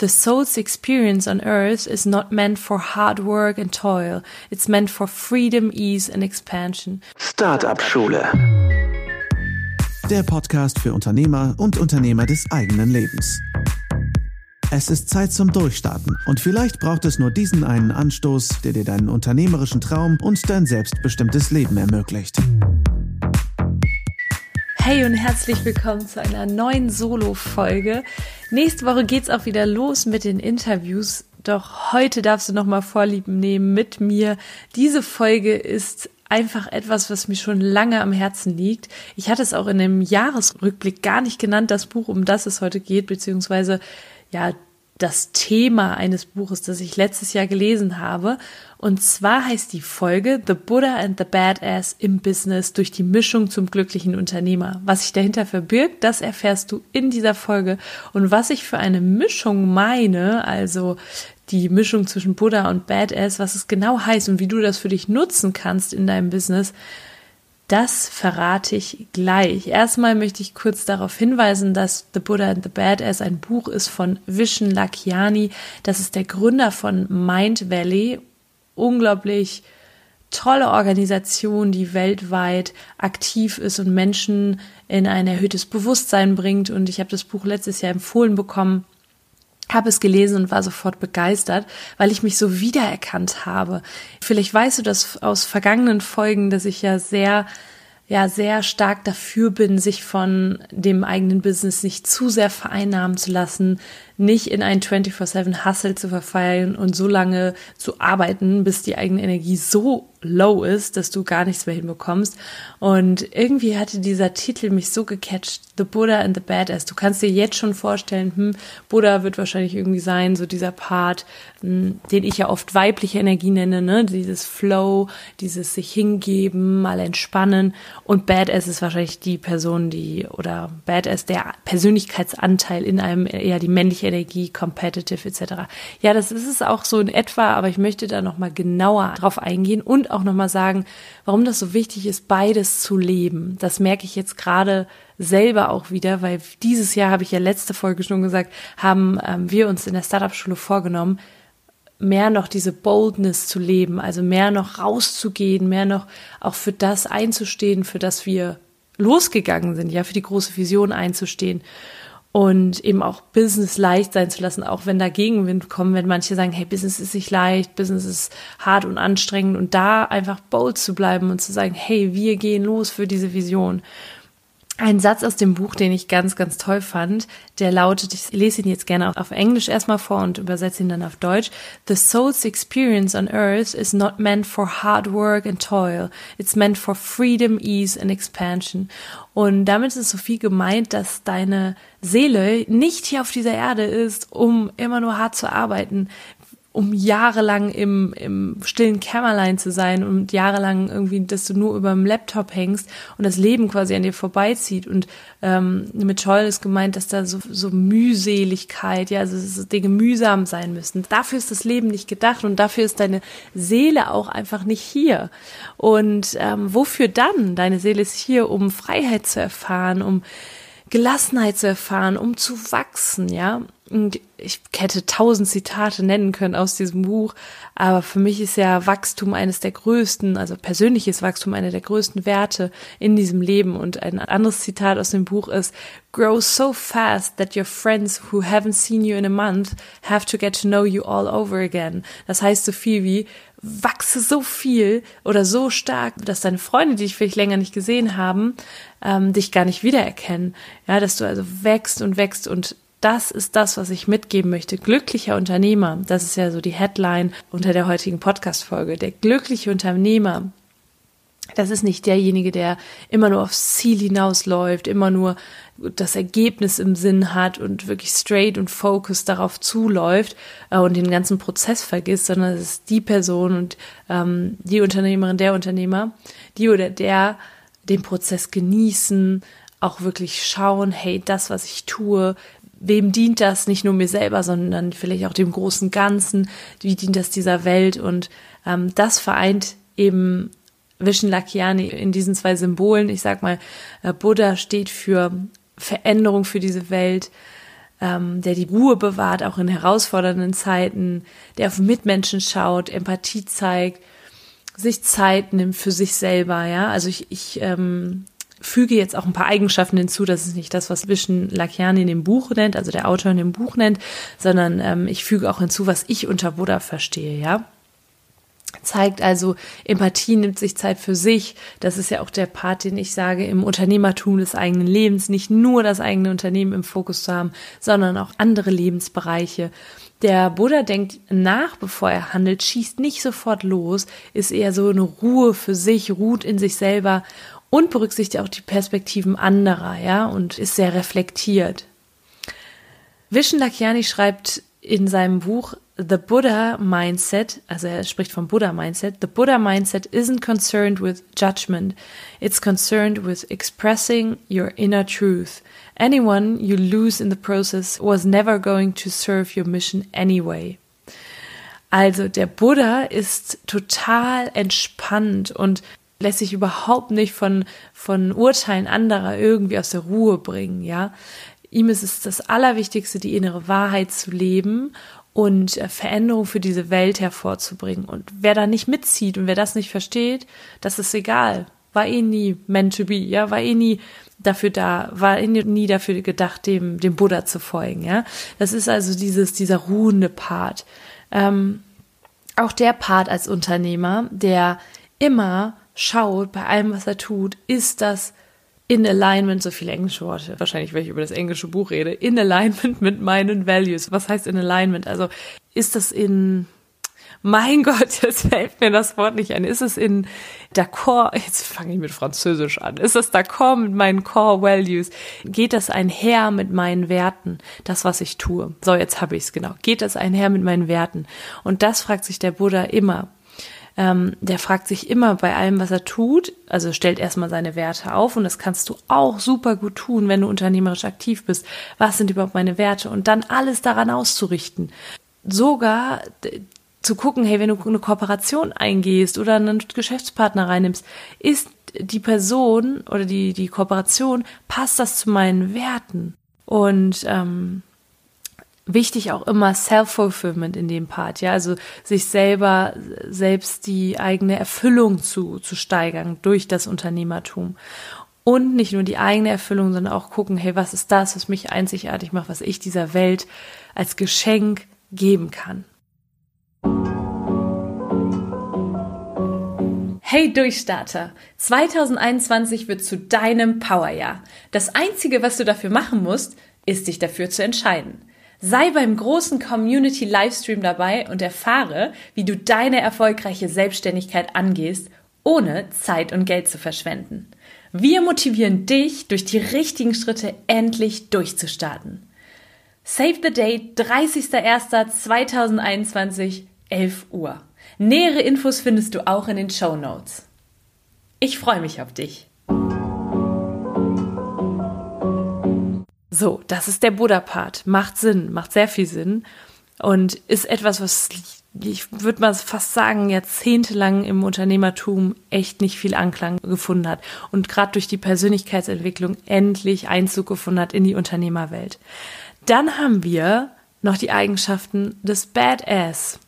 The soul's experience on earth is not meant for hard work and toil. It's meant for freedom, ease and expansion. Startup Schule. Der Podcast für Unternehmer und Unternehmer des eigenen Lebens. Es ist Zeit zum Durchstarten und vielleicht braucht es nur diesen einen Anstoß, der dir deinen unternehmerischen Traum und dein selbstbestimmtes Leben ermöglicht. Hey und herzlich willkommen zu einer neuen Solo-Folge. Nächste Woche geht's auch wieder los mit den Interviews. Doch heute darfst du nochmal Vorlieben nehmen mit mir. Diese Folge ist einfach etwas, was mir schon lange am Herzen liegt. Ich hatte es auch in dem Jahresrückblick gar nicht genannt, das Buch, um das es heute geht, beziehungsweise ja, das Thema eines Buches, das ich letztes Jahr gelesen habe. Und zwar heißt die Folge The Buddha and the Badass im Business durch die Mischung zum glücklichen Unternehmer. Was sich dahinter verbirgt, das erfährst du in dieser Folge. Und was ich für eine Mischung meine, also die Mischung zwischen Buddha und Badass, was es genau heißt und wie du das für dich nutzen kannst in deinem Business, das verrate ich gleich. Erstmal möchte ich kurz darauf hinweisen, dass The Buddha and the Badass ein Buch ist von Vishen Lakiani. Das ist der Gründer von Mind Valley. Unglaublich tolle Organisation, die weltweit aktiv ist und Menschen in ein erhöhtes Bewusstsein bringt. Und ich habe das Buch letztes Jahr empfohlen bekommen habe es gelesen und war sofort begeistert, weil ich mich so wiedererkannt habe. Vielleicht weißt du das aus vergangenen Folgen, dass ich ja sehr ja sehr stark dafür bin, sich von dem eigenen Business nicht zu sehr vereinnahmen zu lassen, nicht in ein 24/7 Hustle zu verfallen und so lange zu arbeiten, bis die eigene Energie so low ist, dass du gar nichts mehr hinbekommst. Und irgendwie hatte dieser Titel mich so gecatcht, The Buddha and the Badass. Du kannst dir jetzt schon vorstellen, hm, Buddha wird wahrscheinlich irgendwie sein, so dieser Part, hm, den ich ja oft weibliche Energie nenne, ne? Dieses Flow, dieses sich hingeben, mal entspannen. Und Badass ist wahrscheinlich die Person, die, oder Badass, der Persönlichkeitsanteil in einem eher die männliche Energie, competitive etc. Ja, das ist es auch so in etwa, aber ich möchte da nochmal genauer drauf eingehen und auch nochmal sagen, warum das so wichtig ist, beides zu leben. Das merke ich jetzt gerade selber auch wieder, weil dieses Jahr, habe ich ja letzte Folge schon gesagt, haben ähm, wir uns in der Startup-Schule vorgenommen, mehr noch diese Boldness zu leben, also mehr noch rauszugehen, mehr noch auch für das einzustehen, für das wir losgegangen sind, ja, für die große Vision einzustehen und eben auch Business leicht sein zu lassen, auch wenn da Gegenwind kommt, wenn manche sagen, hey, Business ist nicht leicht, Business ist hart und anstrengend und da einfach bold zu bleiben und zu sagen, hey, wir gehen los für diese Vision. Ein Satz aus dem Buch, den ich ganz, ganz toll fand, der lautet, ich lese ihn jetzt gerne auf Englisch erstmal vor und übersetze ihn dann auf Deutsch. The soul's experience on earth is not meant for hard work and toil. It's meant for freedom, ease and expansion. Und damit ist so viel gemeint, dass deine Seele nicht hier auf dieser Erde ist, um immer nur hart zu arbeiten um jahrelang im, im stillen Kämmerlein zu sein und jahrelang irgendwie, dass du nur über dem Laptop hängst und das Leben quasi an dir vorbeizieht. Und ähm, mit Scholl ist gemeint, dass da so, so Mühseligkeit, ja, also dass Dinge mühsam sein müssen. Dafür ist das Leben nicht gedacht und dafür ist deine Seele auch einfach nicht hier. Und ähm, wofür dann? Deine Seele ist hier, um Freiheit zu erfahren, um Gelassenheit zu erfahren, um zu wachsen, ja. Ich hätte tausend Zitate nennen können aus diesem Buch, aber für mich ist ja Wachstum eines der größten, also persönliches Wachstum einer der größten Werte in diesem Leben. Und ein anderes Zitat aus dem Buch ist, Grow so fast that your friends who haven't seen you in a month have to get to know you all over again. Das heißt so viel wie, wachse so viel oder so stark, dass deine Freunde, die dich vielleicht länger nicht gesehen haben, ähm, dich gar nicht wiedererkennen. Ja, dass du also wächst und wächst und das ist das, was ich mitgeben möchte. Glücklicher Unternehmer, das ist ja so die Headline unter der heutigen Podcast-Folge. Der glückliche Unternehmer, das ist nicht derjenige, der immer nur aufs Ziel hinausläuft, immer nur das Ergebnis im Sinn hat und wirklich straight und focused darauf zuläuft äh, und den ganzen Prozess vergisst, sondern es ist die Person und ähm, die Unternehmerin, der Unternehmer, die oder der den Prozess genießen, auch wirklich schauen, hey, das, was ich tue, wem dient das? Nicht nur mir selber, sondern vielleicht auch dem großen Ganzen. Wie dient das dieser Welt? Und ähm, das vereint eben Vishen Lakiani in diesen zwei Symbolen. Ich sag mal, äh, Buddha steht für Veränderung für diese Welt. ähm, der die Ruhe bewahrt, auch in herausfordernden Zeiten, der auf Mitmenschen schaut, Empathie zeigt, sich Zeit nimmt für sich selber, ja. Also ich, ich ähm, füge jetzt auch ein paar Eigenschaften hinzu. Das ist nicht das, was Vishen Lakiani in dem Buch nennt, also der Autor in dem Buch nennt, sondern ähm, ich füge auch hinzu, was ich unter Buddha verstehe, ja. Zeigt also, Empathie nimmt sich Zeit für sich. Das ist ja auch der Part, den ich sage, im Unternehmertum des eigenen Lebens, nicht nur das eigene Unternehmen im Fokus zu haben, sondern auch andere Lebensbereiche. Der Buddha denkt nach, bevor er handelt, schießt nicht sofort los, ist eher so eine Ruhe für sich, ruht in sich selber und berücksichtigt auch die Perspektiven anderer, ja, und ist sehr reflektiert. Vishen Lakiani schreibt in seinem Buch The Buddha Mindset, also er spricht vom Buddha Mindset, the Buddha Mindset isn't concerned with judgment, it's concerned with expressing your inner truth. Anyone you lose in the process was never going to serve your mission anyway. Also der Buddha ist total entspannt und lässt sich überhaupt nicht von, von Urteilen anderer irgendwie aus der Ruhe bringen, ja. Ihm ist es das Allerwichtigste, die innere Wahrheit zu leben und äh, Veränderung für diese Welt hervorzubringen. Und wer da nicht mitzieht und wer das nicht versteht, das ist egal. War eh nie meant to be, ja, war eh nie dafür da, war eh nie dafür gedacht, dem, dem Buddha zu folgen, ja. Das ist also dieses, dieser ruhende Part. Ähm, auch der Part als Unternehmer, der immer schaut bei allem, was er tut, ist das in alignment, so viele englische Worte, wahrscheinlich, wenn ich über das englische Buch rede, in alignment mit meinen Values. Was heißt in alignment? Also ist das in, mein Gott, jetzt fällt mir das Wort nicht ein. Ist es in d'accord, jetzt fange ich mit Französisch an, ist das d'accord mit meinen Core Values? Geht das einher mit meinen Werten, das, was ich tue? So, jetzt habe ich es genau. Geht das einher mit meinen Werten? Und das fragt sich der Buddha immer ähm, der fragt sich immer bei allem, was er tut, also stellt erstmal seine Werte auf und das kannst du auch super gut tun, wenn du unternehmerisch aktiv bist. Was sind überhaupt meine Werte? Und dann alles daran auszurichten. Sogar zu gucken, hey, wenn du eine Kooperation eingehst oder einen Geschäftspartner reinnimmst, ist die Person oder die, die Kooperation, passt das zu meinen Werten? Und ähm, wichtig auch immer Self-Fulfillment in dem Part, ja, also sich selber, selbst die eigene Erfüllung zu, zu steigern durch das Unternehmertum. Und nicht nur die eigene Erfüllung, sondern auch gucken, hey, was ist das, was mich einzigartig macht, was ich dieser Welt als Geschenk geben kann. Hey Durchstarter! 2021 wird zu deinem Powerjahr. Das einzige, was du dafür machen musst, ist dich dafür zu entscheiden. Sei beim großen Community Livestream dabei und erfahre, wie du deine erfolgreiche Selbstständigkeit angehst, ohne Zeit und Geld zu verschwenden. Wir motivieren dich, durch die richtigen Schritte endlich durchzustarten. Save the Date 30.01.2021, 11 Uhr. Nähere Infos findest du auch in den Show Notes. Ich freue mich auf dich. So, das ist der Buddha-Part. Macht Sinn, macht sehr viel Sinn und ist etwas, was ich würde mal fast sagen, jahrzehntelang im Unternehmertum echt nicht viel Anklang gefunden hat und gerade durch die Persönlichkeitsentwicklung endlich Einzug gefunden hat in die Unternehmerwelt. Dann haben wir noch die Eigenschaften des Badass.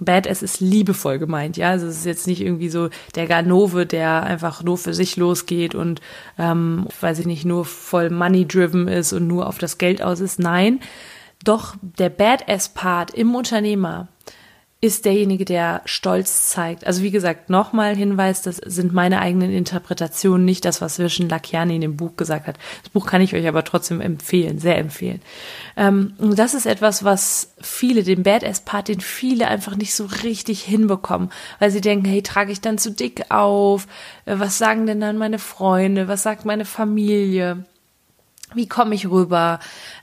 Badass ist liebevoll gemeint, ja. Also es ist jetzt nicht irgendwie so der Ganove, der einfach nur für sich losgeht und, ähm, weiß ich nicht, nur voll money-driven ist und nur auf das Geld aus ist. Nein, doch der Badass-Part im Unternehmer ist derjenige, der Stolz zeigt. Also wie gesagt, nochmal Hinweis, das sind meine eigenen Interpretationen, nicht das, was Vishen Lakiani in dem Buch gesagt hat. Das Buch kann ich euch aber trotzdem empfehlen, sehr empfehlen. Ähm, das ist etwas, was viele, den Badass-Part, den viele einfach nicht so richtig hinbekommen, weil sie denken, hey, trage ich dann zu dick auf? Äh, was sagen denn dann meine Freunde? Was sagt meine Familie? Wie komme ich rüber?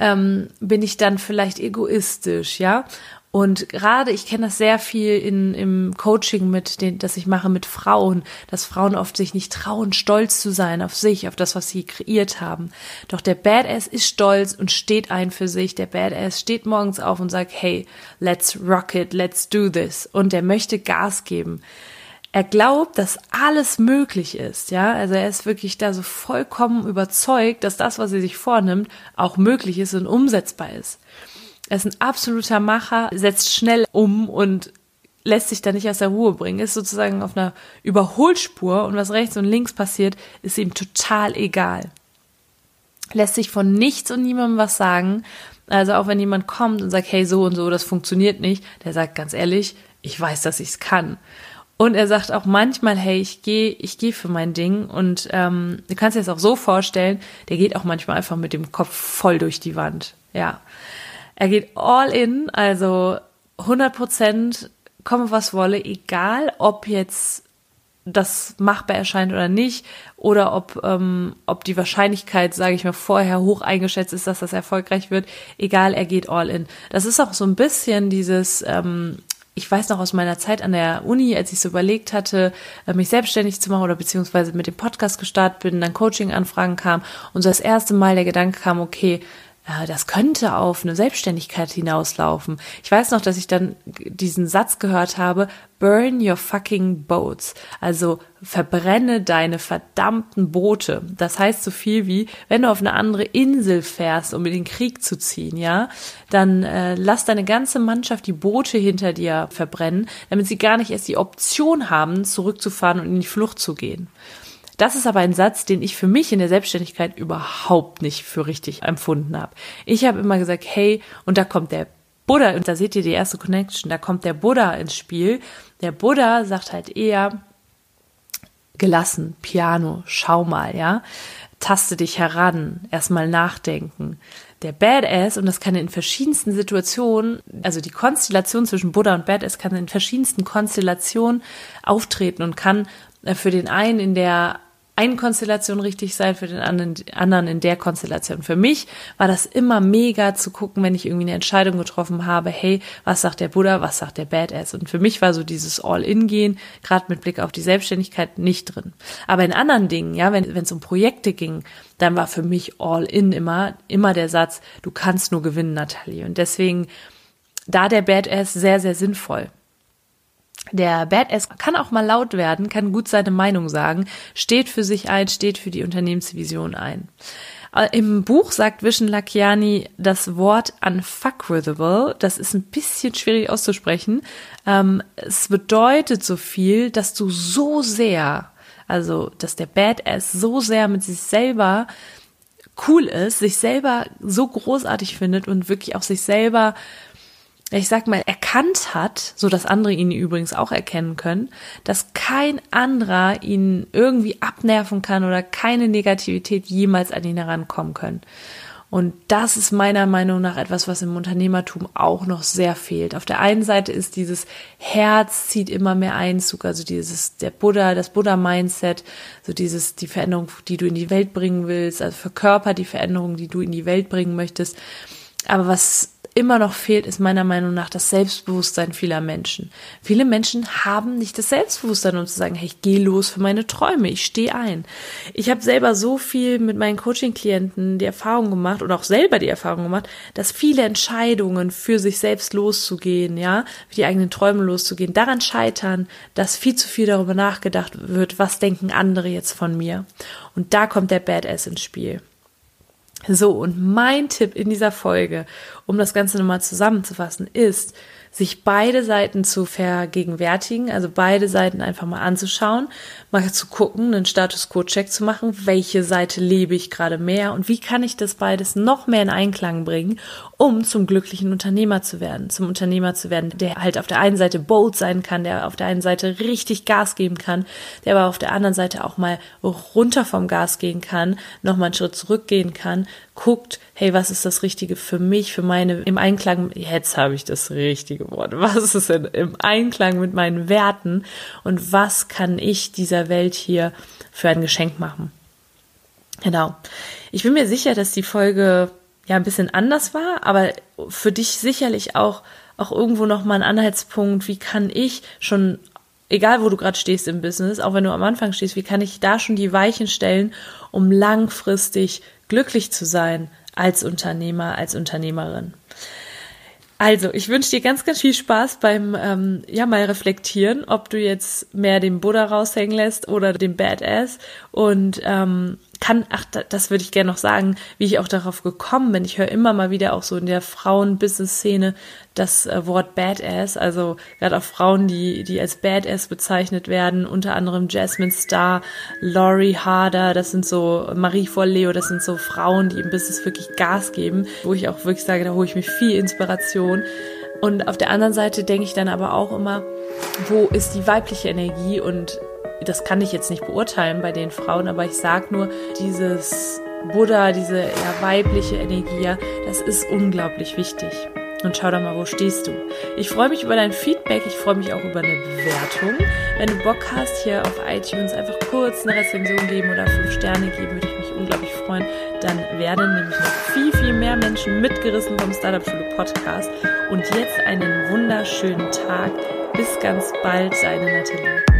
Ähm, bin ich dann vielleicht egoistisch, ja? Und gerade, ich kenne das sehr viel in, im Coaching mit den, das ich mache mit Frauen, dass Frauen oft sich nicht trauen, stolz zu sein auf sich, auf das, was sie kreiert haben. Doch der Badass ist stolz und steht ein für sich. Der Badass steht morgens auf und sagt, hey, let's rock it, let's do this. Und der möchte Gas geben. er glaubt, dass alles möglich ist, ja. Also er ist wirklich da so vollkommen überzeugt, dass das, was er sich vornimmt, auch möglich ist und umsetzbar ist. Er ist ein absoluter Macher, setzt schnell um und lässt sich da nicht aus der Ruhe bringen, ist sozusagen auf einer Überholspur und was rechts und links passiert, ist ihm total egal. Lässt sich von nichts und niemandem was sagen. Also auch wenn jemand kommt und sagt, hey, so und so, das funktioniert nicht, der sagt ganz ehrlich, ich weiß, dass ich es kann. Und er sagt auch manchmal, hey, ich gehe, ich gehe für mein Ding. Und ähm, du kannst dir das auch so vorstellen, der geht auch manchmal einfach mit dem Kopf voll durch die Wand. Ja, er geht all in, also 100 Prozent, komme was wolle, egal ob jetzt das machbar erscheint oder nicht, oder ob, ähm, ob die Wahrscheinlichkeit, sage ich mal, vorher hoch eingeschätzt ist, dass das erfolgreich wird. Egal, er geht all in. Das ist auch so ein bisschen dieses ähm, ich weiß noch aus meiner Zeit an der Uni, als ich so überlegt hatte, äh, mich selbstständig zu machen oder beziehungsweise mit dem Podcast gestartet bin, dann Coaching-Anfragen kam und so das erste Mal der Gedanke kam, okay, das könnte auf eine Selbstständigkeit hinauslaufen. Ich weiß noch, dass ich dann diesen Satz gehört habe, burn your fucking boats. Also verbrenne deine verdammten Boote. Das heißt so viel wie, wenn du auf eine andere Insel fährst, um in den Krieg zu ziehen, ja, dann äh, lass deine ganze Mannschaft die Boote hinter dir verbrennen, damit sie gar nicht erst die Option haben, zurückzufahren und in die Flucht zu gehen. Das ist aber ein Satz, den ich für mich in der Selbstständigkeit überhaupt nicht für richtig empfunden habe. Ich habe immer gesagt, hey, und da kommt der Buddha, und da seht ihr die erste Connection, da kommt der Buddha ins Spiel. Der Buddha sagt halt eher, gelassen, Piano, schau mal, ja, taste dich heran, erstmal nachdenken. Der Badass, und das kann in verschiedensten Situationen, also die Konstellation zwischen Buddha und Badass kann in verschiedensten Konstellationen auftreten und kann äh, für den einen in der einen Konstellation richtig sein, für den anderen, anderen in der Konstellation. Für mich war das immer mega zu gucken, wenn ich irgendwie eine Entscheidung getroffen habe, hey, was sagt der Buddha, was sagt der Badass? Und für mich war so dieses All-In-Gehen, gerade mit Blick auf die Selbstständigkeit, nicht drin. Aber in anderen Dingen, ja, wenn es um Projekte ging, dann war für mich All-In immer, immer der Satz, du kannst nur gewinnen, Nathalie. Und deswegen, da der Badass sehr, sehr sinnvoll. Der Badass kann auch mal laut werden, kann gut seine Meinung sagen, steht für sich ein, steht für die Unternehmensvision ein. Äh, Im Buch sagt Vishen Lakiani das Wort unfuckwithable. Das ist ein bisschen schwierig auszusprechen. Ähm, es bedeutet so viel, dass du so sehr, also dass der Badass so sehr mit sich selber cool ist, sich selber so großartig findet und wirklich auch sich selber ich sag mal, erkannt hat, so dass andere ihn übrigens auch erkennen können, dass kein anderer ihn irgendwie abnerven kann oder keine Negativität jemals an ihn herankommen können. Und das ist meiner Meinung nach etwas, was im Unternehmertum auch noch sehr fehlt. Auf der einen Seite ist dieses Herz zieht immer mehr Einzug, also dieses, der Buddha, das Buddha-Mindset, so dieses, die Veränderung, die du in die Welt bringen willst, also verkörpert die Veränderung, die du in die Welt bringen möchtest. Aber was immer noch fehlt, ist meiner Meinung nach das Selbstbewusstsein vieler Menschen. Viele Menschen haben nicht das Selbstbewusstsein, um zu sagen, hey, ich gehe los für meine Träume, ich stehe ein. Ich habe selber so viel mit meinen Coaching-Klienten die Erfahrung gemacht und auch selber die Erfahrung gemacht, dass viele Entscheidungen für sich selbst loszugehen, ja, für die eigenen Träume loszugehen, daran scheitern, dass viel zu viel darüber nachgedacht wird, was denken andere jetzt von mir. Und da kommt der Badass ins Spiel. So, und mein Tipp in dieser Folge, um das Ganze nochmal zusammenzufassen, ist, sich beide Seiten zu vergegenwärtigen, also beide Seiten einfach mal anzuschauen, mal zu gucken, einen Status Quo-Check zu machen, welche Seite lebe ich gerade mehr und wie kann ich das beides noch mehr in Einklang bringen, um zum glücklichen Unternehmer zu werden, zum Unternehmer zu werden, der halt auf der einen Seite bold sein kann, der auf der einen Seite richtig Gas geben kann, der aber auf der anderen Seite auch mal runter vom Gas gehen kann, nochmal einen Schritt zurückgehen kann, guckt, hey, was ist das Richtige für mich, für meine, im Einklang, jetzt habe ich das richtige Wort, was ist denn im Einklang mit meinen Werten und was kann ich dieser Welt hier für ein Geschenk machen? Genau. Ich bin mir sicher, dass die Folge ja ein bisschen anders war, aber für dich sicherlich auch, auch irgendwo nochmal ein Anhaltspunkt, wie kann ich schon egal wo du gerade stehst im Business, auch wenn du am Anfang stehst, wie kann ich da schon die Weichen stellen, um langfristig glücklich zu sein als Unternehmer, als Unternehmerin. Also, ich wünsche dir ganz, ganz viel Spaß beim, ähm, ja, mal reflektieren, ob du jetzt mehr den Buddha raushängen lässt oder den Badass. Und ähm, kann, ach, das würde ich gerne noch sagen, wie ich auch darauf gekommen bin. Ich höre immer mal wieder auch so in der Frauen-Business-Szene das äh, Wort Badass, also gerade auch Frauen, die, die als Badass bezeichnet werden, unter anderem Jasmine Star, Laurie Harder, das sind so Marie Leo, das sind so Frauen, die im Business wirklich Gas geben, wo ich auch wirklich sage, da hole ich mir viel Inspiration. Und auf der anderen Seite denke ich dann aber auch immer, wo ist die weibliche Energie und das kann ich jetzt nicht beurteilen bei den Frauen, aber ich sag nur, dieses Buddha, diese eher weibliche Energie, das ist unglaublich wichtig. Und schau doch mal, wo stehst du? Ich freue mich über dein Feedback, ich freue mich auch über eine Bewertung. Wenn du Bock hast, hier auf iTunes einfach kurz eine Rezension geben oder fünf Sterne geben, würde ich mich unglaublich freuen. Dann werden nämlich noch viel, viel mehr Menschen mitgerissen vom Startup Schule Podcast. Und jetzt einen wunderschönen Tag. Bis ganz bald, deine Nathalie.